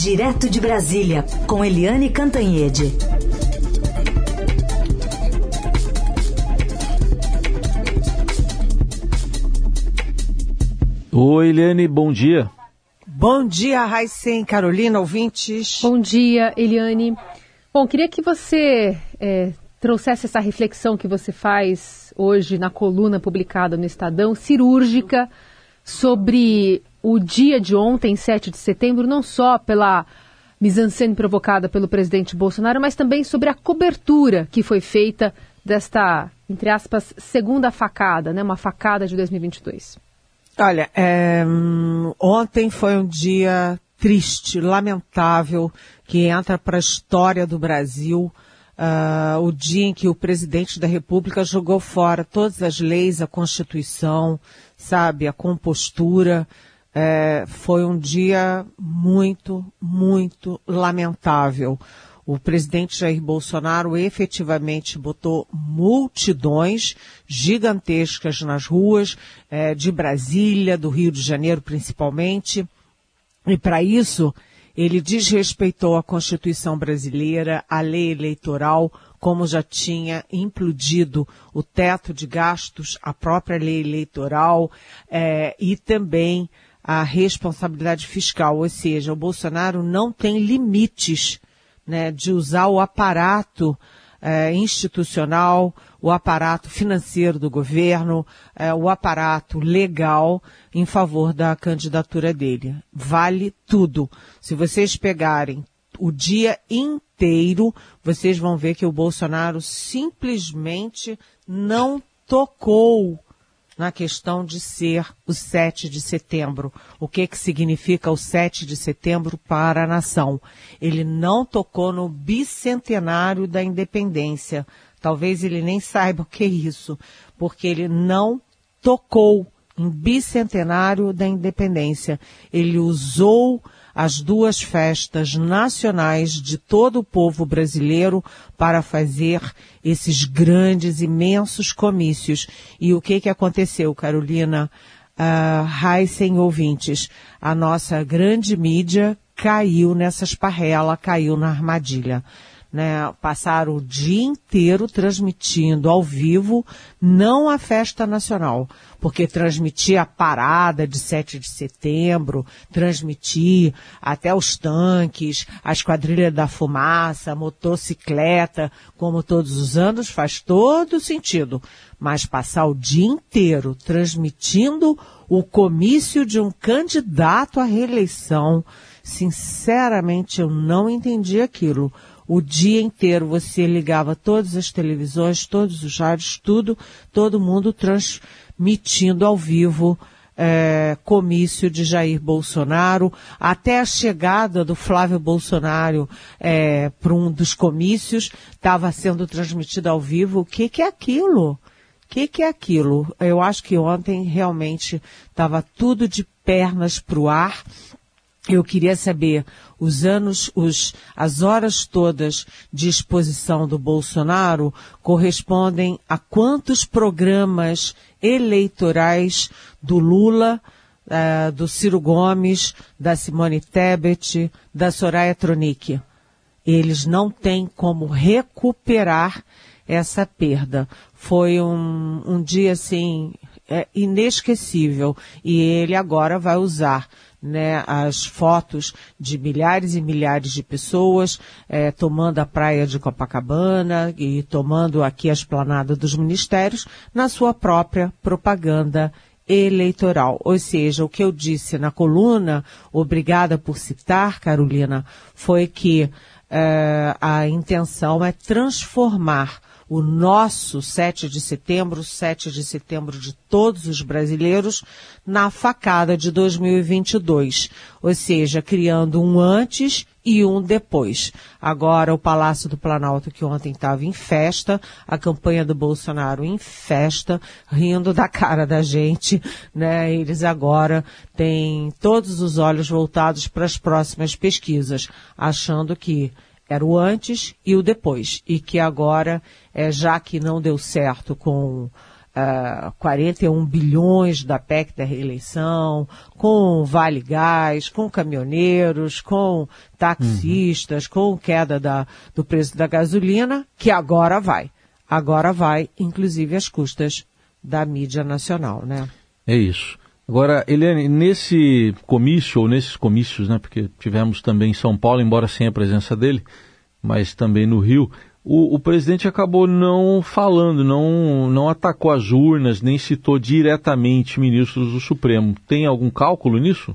Direto de Brasília, com Eliane Cantanhede. Oi, Eliane, bom dia. Bom dia, Raicen, Carolina, ouvintes. Bom dia, Eliane. Bom, queria que você é, trouxesse essa reflexão que você faz hoje na coluna publicada no Estadão, cirúrgica, sobre o dia de ontem, 7 de setembro, não só pela mise-en-scène provocada pelo presidente Bolsonaro, mas também sobre a cobertura que foi feita desta, entre aspas, segunda facada, né, uma facada de 2022. Olha, é, ontem foi um dia triste, lamentável, que entra para a história do Brasil. Uh, o dia em que o presidente da República jogou fora todas as leis, a Constituição, sabe, a compostura. É, foi um dia muito, muito lamentável. O presidente Jair Bolsonaro efetivamente botou multidões gigantescas nas ruas é, de Brasília, do Rio de Janeiro principalmente. E para isso, ele desrespeitou a Constituição brasileira, a lei eleitoral, como já tinha implodido o teto de gastos, a própria lei eleitoral é, e também a responsabilidade fiscal, ou seja, o Bolsonaro não tem limites né, de usar o aparato é, institucional, o aparato financeiro do governo, é, o aparato legal em favor da candidatura dele. Vale tudo. Se vocês pegarem o dia inteiro, vocês vão ver que o Bolsonaro simplesmente não tocou na questão de ser o 7 de setembro. O que que significa o 7 de setembro para a nação? Ele não tocou no bicentenário da independência. Talvez ele nem saiba o que é isso, porque ele não tocou em bicentenário da independência. Ele usou as duas festas nacionais de todo o povo brasileiro para fazer esses grandes, imensos comícios. E o que que aconteceu, Carolina? Uh, Heisen ouvintes, a nossa grande mídia caiu nessa esparrela, caiu na armadilha né, passaram o dia inteiro transmitindo ao vivo, não a festa nacional, porque transmitir a parada de 7 de setembro, transmitir até os tanques, a esquadrilha da fumaça, a motocicleta, como todos os anos, faz todo sentido. Mas passar o dia inteiro transmitindo o comício de um candidato à reeleição, sinceramente eu não entendi aquilo o dia inteiro você ligava todas as televisões, todos os rádios, tudo, todo mundo transmitindo ao vivo é, comício de Jair Bolsonaro, até a chegada do Flávio Bolsonaro é, para um dos comícios estava sendo transmitido ao vivo. O que, que é aquilo? O que, que é aquilo? Eu acho que ontem realmente estava tudo de pernas para o ar. Eu queria saber os anos, os, as horas todas de exposição do Bolsonaro correspondem a quantos programas eleitorais do Lula, uh, do Ciro Gomes, da Simone Tebet, da Soraya Tronic. Eles não têm como recuperar essa perda. Foi um, um dia assim é, inesquecível e ele agora vai usar né, as fotos de milhares e milhares de pessoas é, tomando a praia de Copacabana e tomando aqui a esplanada dos ministérios na sua própria propaganda eleitoral. Ou seja, o que eu disse na coluna, obrigada por citar, Carolina, foi que é, a intenção é transformar o nosso 7 de setembro, 7 de setembro de todos os brasileiros, na facada de 2022. Ou seja, criando um antes e um depois. Agora, o Palácio do Planalto, que ontem estava em festa, a campanha do Bolsonaro em festa, rindo da cara da gente, né? Eles agora têm todos os olhos voltados para as próximas pesquisas, achando que era o antes e o depois. E que agora, é, já que não deu certo com uh, 41 bilhões da PEC da reeleição, com Vale Gás, com caminhoneiros, com taxistas, uhum. com queda da, do preço da gasolina, que agora vai. Agora vai, inclusive, às custas da mídia nacional, né? É isso. Agora, Eliane, nesse comício, ou nesses comícios, né, porque tivemos também em São Paulo, embora sem a presença dele, mas também no Rio, o, o, presidente acabou não falando, não, não atacou as urnas, nem citou diretamente ministros do Supremo. Tem algum cálculo nisso?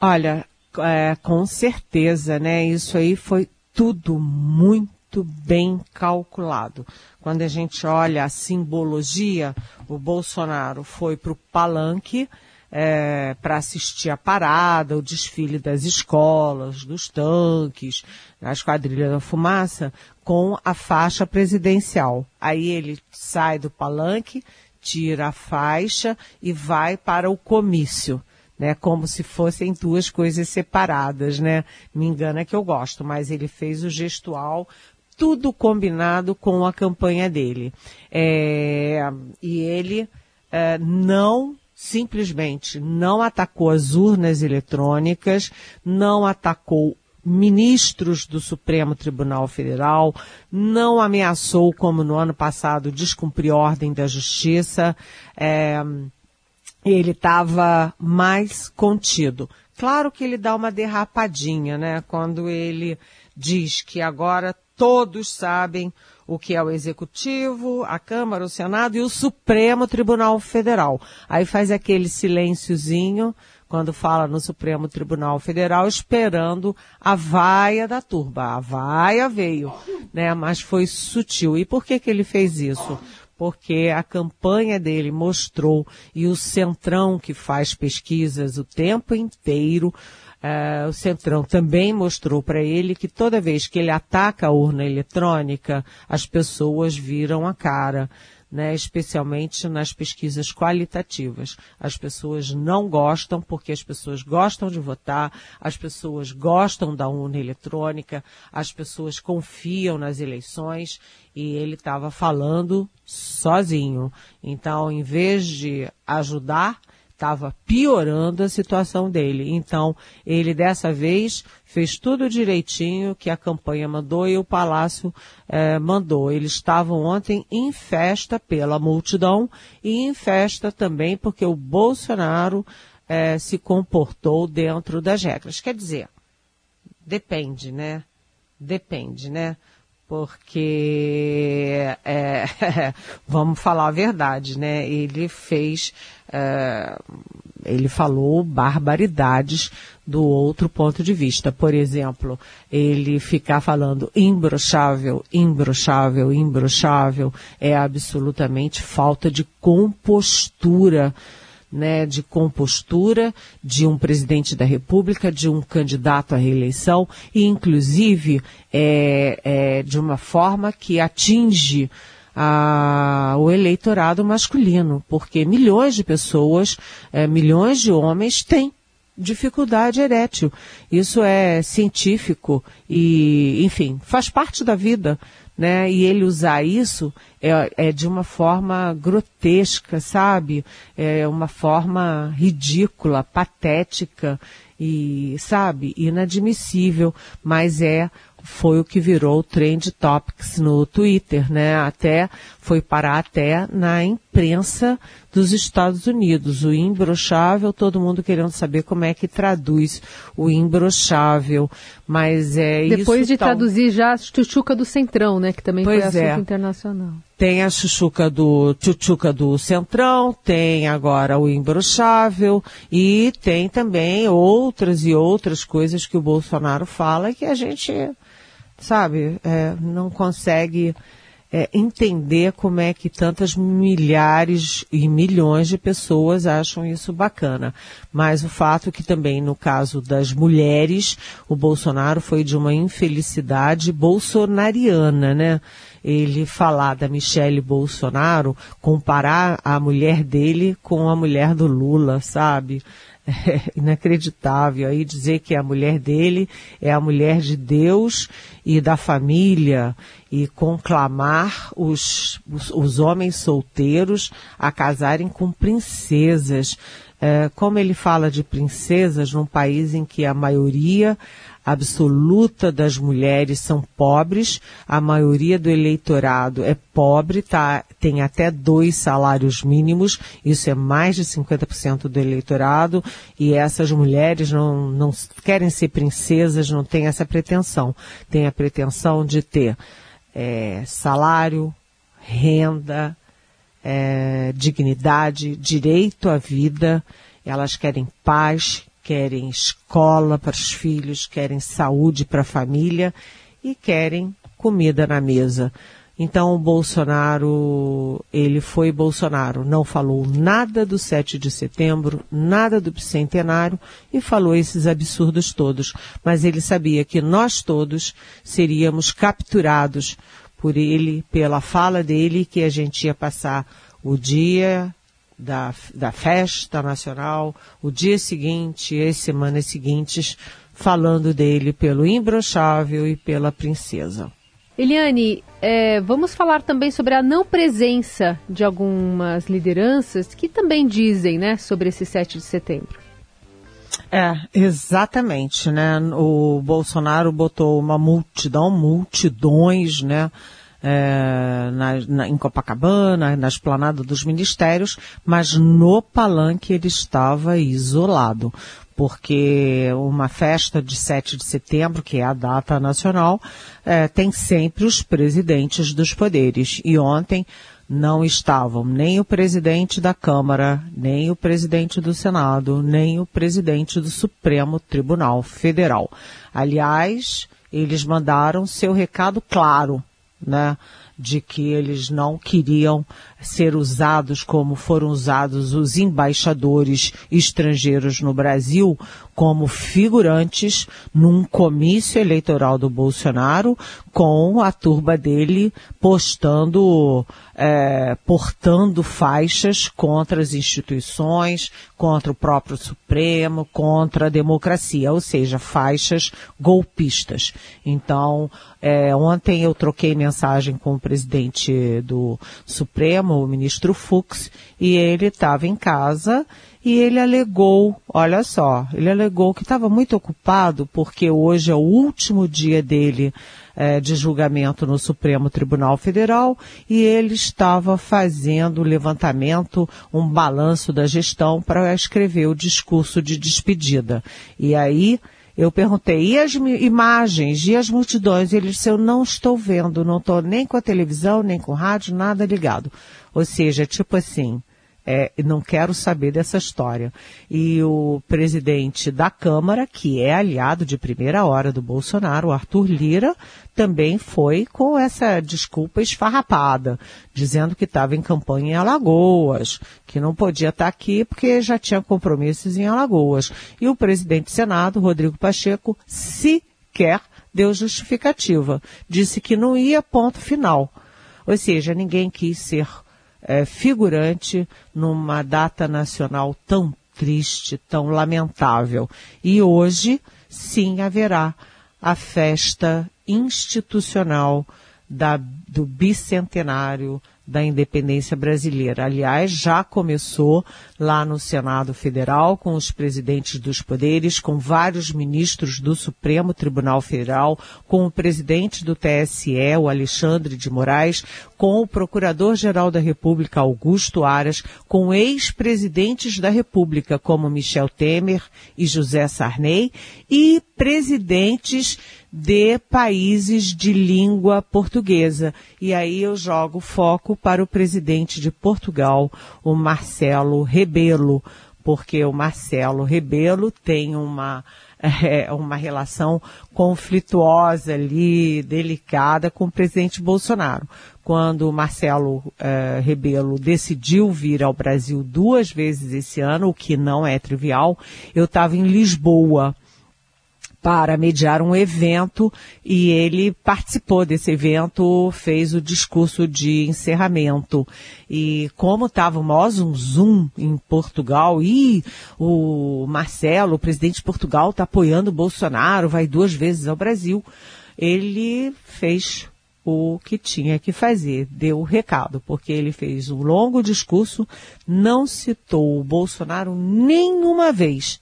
Olha, é, com certeza, né? Isso aí foi tudo muito bem calculado. Quando a gente olha a simbologia, o Bolsonaro foi para o palanque é, para assistir a parada, o desfile das escolas, dos tanques, a Esquadrilha da Fumaça, com a faixa presidencial. Aí ele sai do palanque, tira a faixa e vai para o comício. Né, como se fossem duas coisas separadas, né? Me engana que eu gosto, mas ele fez o gestual tudo combinado com a campanha dele. É, e ele é, não simplesmente não atacou as urnas eletrônicas, não atacou ministros do Supremo Tribunal Federal, não ameaçou, como no ano passado, descumprir ordem da justiça. É, ele estava mais contido. Claro que ele dá uma derrapadinha, né? Quando ele diz que agora todos sabem o que é o Executivo, a Câmara, o Senado e o Supremo Tribunal Federal. Aí faz aquele silênciozinho quando fala no Supremo Tribunal Federal, esperando a vaia da turba. A vaia veio, né? Mas foi sutil. E por que que ele fez isso? Porque a campanha dele mostrou, e o Centrão, que faz pesquisas o tempo inteiro, uh, o Centrão também mostrou para ele que toda vez que ele ataca a urna eletrônica, as pessoas viram a cara né, especialmente nas pesquisas qualitativas. As pessoas não gostam porque as pessoas gostam de votar, as pessoas gostam da urna eletrônica, as pessoas confiam nas eleições e ele estava falando sozinho. Então, em vez de ajudar, estava piorando a situação dele. Então, ele dessa vez fez tudo direitinho que a campanha mandou e o Palácio eh, mandou. Eles estavam ontem em festa pela multidão e em festa também porque o Bolsonaro eh, se comportou dentro das regras. Quer dizer, depende, né? Depende, né? Porque é, vamos falar a verdade, né? Ele fez, é, ele falou barbaridades do outro ponto de vista. Por exemplo, ele ficar falando imbrochável, imbrochável, imbrochável é absolutamente falta de compostura né, de compostura de um presidente da República, de um candidato à reeleição e, inclusive, é, é, de uma forma que atinge a, o eleitorado masculino, porque milhões de pessoas, é, milhões de homens têm dificuldade erétil. Isso é científico e, enfim, faz parte da vida né? E ele usar isso é, é de uma forma grotesca, sabe? É uma forma ridícula, patética e, sabe, inadmissível, mas é foi o que virou o Trend Topics no Twitter, né? Até foi parar até na imprensa dos Estados Unidos. O imbrochável, todo mundo querendo saber como é que traduz o imbrochável. Mas é Depois de traduzir já a chuchuca do Centrão, né? Que também pois foi assunto é. internacional. Tem a chuchuca do chuchuca do Centrão, tem agora o imbrochável e tem também outras e outras coisas que o Bolsonaro fala que a gente sabe, é, não consegue é, entender como é que tantas milhares e milhões de pessoas acham isso bacana. Mas o fato é que também no caso das mulheres, o Bolsonaro foi de uma infelicidade bolsonariana, né? Ele falar da Michele Bolsonaro, comparar a mulher dele com a mulher do Lula, sabe? É, inacreditável aí dizer que a mulher dele é a mulher de Deus e da família e conclamar os, os, os homens solteiros a casarem com princesas. É, como ele fala de princesas num país em que a maioria absoluta das mulheres são pobres, a maioria do eleitorado é pobre, tá, tem até dois salários mínimos, isso é mais de 50% do eleitorado, e essas mulheres não, não querem ser princesas, não têm essa pretensão. Tem a pretensão de ter é, salário, renda, é, dignidade, direito à vida, elas querem paz, querem escola para os filhos, querem saúde para a família e querem comida na mesa. Então o Bolsonaro, ele foi Bolsonaro, não falou nada do 7 de setembro, nada do bicentenário e falou esses absurdos todos. Mas ele sabia que nós todos seríamos capturados por ele, pela fala dele, que a gente ia passar o dia da, da festa nacional, o dia seguinte e as semanas seguintes, falando dele pelo imbrochável e pela princesa. Eliane, é, vamos falar também sobre a não presença de algumas lideranças que também dizem né, sobre esse 7 de setembro. É, exatamente, né? O Bolsonaro botou uma multidão, multidões, né? É, na, na, em Copacabana, na esplanada dos ministérios, mas no palanque ele estava isolado, porque uma festa de 7 de setembro, que é a data nacional, é, tem sempre os presidentes dos poderes. E ontem não estavam nem o presidente da Câmara, nem o presidente do Senado, nem o presidente do Supremo Tribunal Federal. Aliás, eles mandaram seu recado claro né? De que eles não queriam ser usados como foram usados os embaixadores estrangeiros no Brasil como figurantes num comício eleitoral do Bolsonaro com a turba dele postando, é, portando faixas contra as instituições, contra o próprio Supremo, contra a democracia, ou seja, faixas golpistas. Então, é, ontem eu troquei mensagem com o presidente do Supremo, o ministro Fux, e ele estava em casa e ele alegou, olha só, ele alegou que estava muito ocupado porque hoje é o último dia dele é, de julgamento no Supremo Tribunal Federal e ele estava fazendo o levantamento, um balanço da gestão para escrever o discurso de despedida. E aí eu perguntei, e as imagens, e as multidões? Ele disse, eu não estou vendo, não estou nem com a televisão, nem com o rádio, nada ligado. Ou seja, tipo assim, é, não quero saber dessa história. E o presidente da Câmara, que é aliado de primeira hora do Bolsonaro, Arthur Lira, também foi com essa desculpa esfarrapada, dizendo que estava em campanha em Alagoas, que não podia estar aqui porque já tinha compromissos em Alagoas. E o presidente do Senado, Rodrigo Pacheco, sequer deu justificativa. Disse que não ia ponto final. Ou seja, ninguém quis ser é, figurante numa data nacional tão triste, tão lamentável. E hoje, sim, haverá a festa institucional da, do bicentenário da independência brasileira. Aliás, já começou lá no Senado Federal com os presidentes dos poderes, com vários ministros do Supremo Tribunal Federal, com o presidente do TSE, o Alexandre de Moraes, com o Procurador-Geral da República, Augusto Aras, com ex-presidentes da República, como Michel Temer e José Sarney, e presidentes de países de língua portuguesa. E aí eu jogo foco para o presidente de Portugal, o Marcelo Rebelo, porque o Marcelo Rebelo tem uma é, uma relação conflituosa ali, delicada com o presidente Bolsonaro. Quando o Marcelo é, Rebelo decidiu vir ao Brasil duas vezes esse ano, o que não é trivial, eu estava em Lisboa para mediar um evento e ele participou desse evento, fez o discurso de encerramento. E como estava o maior zoom, zoom em Portugal, e o Marcelo, o presidente de Portugal, está apoiando o Bolsonaro, vai duas vezes ao Brasil, ele fez o que tinha que fazer, deu o recado, porque ele fez um longo discurso, não citou o Bolsonaro nenhuma vez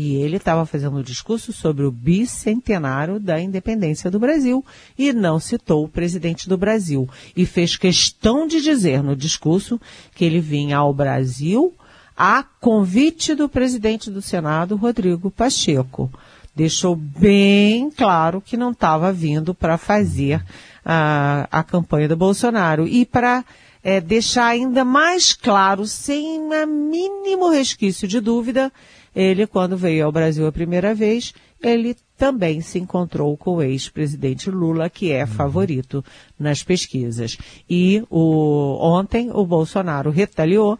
e ele estava fazendo um discurso sobre o bicentenário da independência do Brasil e não citou o presidente do Brasil. E fez questão de dizer no discurso que ele vinha ao Brasil a convite do presidente do Senado, Rodrigo Pacheco. Deixou bem claro que não estava vindo para fazer a, a campanha do Bolsonaro. E para é, deixar ainda mais claro, sem o mínimo resquício de dúvida, ele, quando veio ao Brasil a primeira vez, ele também se encontrou com o ex-presidente Lula, que é favorito nas pesquisas. E o, ontem o Bolsonaro retaliou,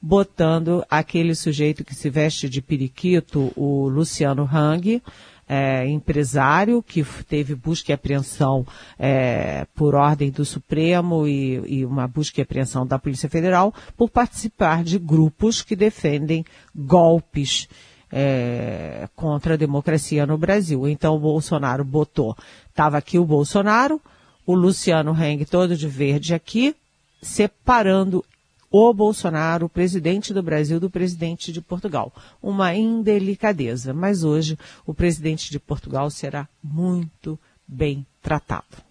botando aquele sujeito que se veste de periquito, o Luciano Hang, é, empresário que teve busca e apreensão é, por ordem do Supremo e, e, uma busca e apreensão da Polícia Federal por participar de grupos que defendem golpes é, contra a democracia no Brasil. Então o Bolsonaro botou, estava aqui o Bolsonaro, o Luciano Heng todo de verde aqui, separando o Bolsonaro, o presidente do Brasil, do presidente de Portugal. Uma indelicadeza, mas hoje o presidente de Portugal será muito bem tratado.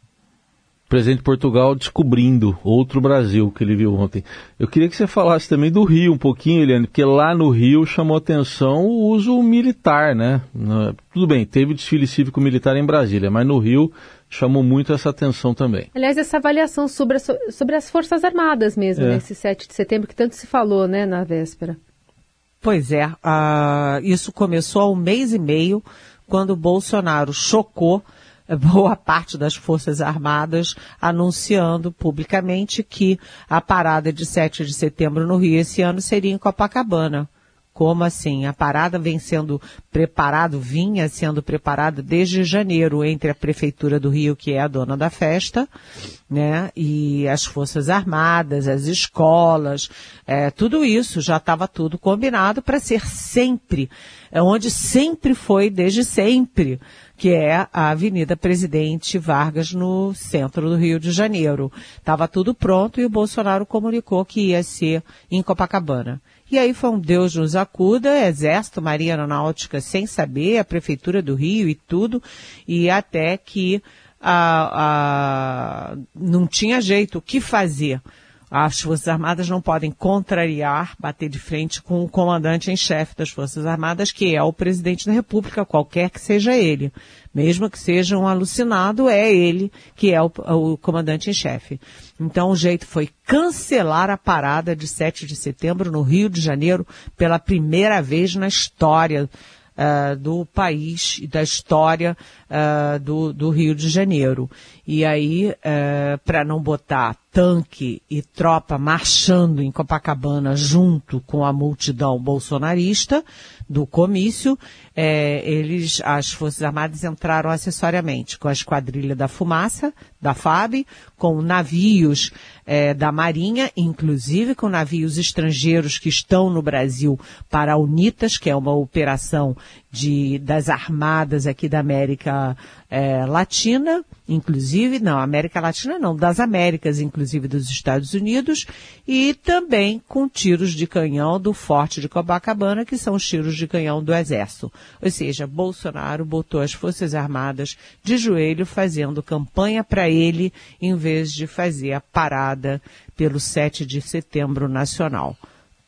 Presidente de Portugal descobrindo outro Brasil que ele viu ontem. Eu queria que você falasse também do Rio um pouquinho, Eliane, porque lá no Rio chamou atenção o uso militar, né? Tudo bem, teve desfile cívico militar em Brasília, mas no Rio chamou muito essa atenção também. Aliás, essa avaliação sobre, a, sobre as Forças Armadas mesmo, é. nesse 7 de setembro, que tanto se falou, né, na véspera. Pois é, uh, isso começou há um mês e meio, quando o Bolsonaro chocou boa parte das Forças Armadas anunciando publicamente que a parada de 7 de setembro no Rio esse ano seria em Copacabana. Como assim? A parada vem sendo preparado, vinha sendo preparada desde janeiro entre a Prefeitura do Rio, que é a dona da festa, né, e as Forças Armadas, as escolas, é, tudo isso já estava tudo combinado para ser sempre, é onde sempre foi desde sempre, que é a Avenida Presidente Vargas no centro do Rio de Janeiro. Estava tudo pronto e o Bolsonaro comunicou que ia ser em Copacabana. E aí foi um Deus nos acuda, Exército, Marinha Aeronáutica sem saber, a Prefeitura do Rio e tudo, e até que a, a, não tinha jeito, o que fazer? As Forças Armadas não podem contrariar, bater de frente com o comandante em chefe das Forças Armadas, que é o presidente da República, qualquer que seja ele. Mesmo que seja um alucinado, é ele que é o, o comandante em chefe. Então o jeito foi cancelar a parada de 7 de setembro no Rio de Janeiro pela primeira vez na história uh, do país e da história uh, do, do, Rio de Janeiro. E aí, uh, eh, para não botar tanque e tropa marchando em Copacabana junto com a multidão bolsonarista do comício, é, eles, as Forças Armadas entraram acessoriamente com a Esquadrilha da Fumaça, da FAB, com navios é, da Marinha, inclusive com navios estrangeiros que estão no Brasil para a UNITAS, que é uma operação de, das armadas aqui da América é, Latina, inclusive, não, América Latina não, das Américas, inclusive dos Estados Unidos, e também com tiros de canhão do Forte de Copacabana, que são os tiros de canhão do Exército. Ou seja, Bolsonaro botou as Forças Armadas de joelho fazendo campanha para ele, em vez de fazer a parada pelo 7 de setembro nacional.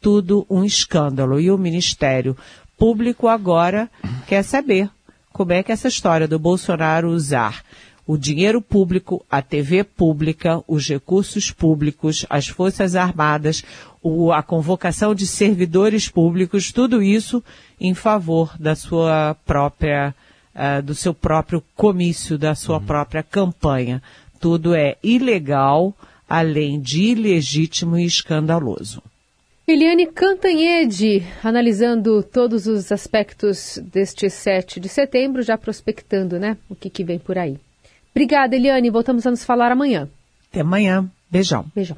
Tudo um escândalo. E o Ministério Público agora quer saber como é que essa história do Bolsonaro usar o dinheiro público, a TV pública, os recursos públicos, as Forças Armadas, o, a convocação de servidores públicos, tudo isso em favor da sua própria, uh, do seu próprio comício, da sua uhum. própria campanha. Tudo é ilegal, além de ilegítimo e escandaloso. Eliane Cantanhede, analisando todos os aspectos deste 7 de setembro, já prospectando, né? O que, que vem por aí. Obrigada, Eliane. Voltamos a nos falar amanhã. Até amanhã. Beijão. Beijão.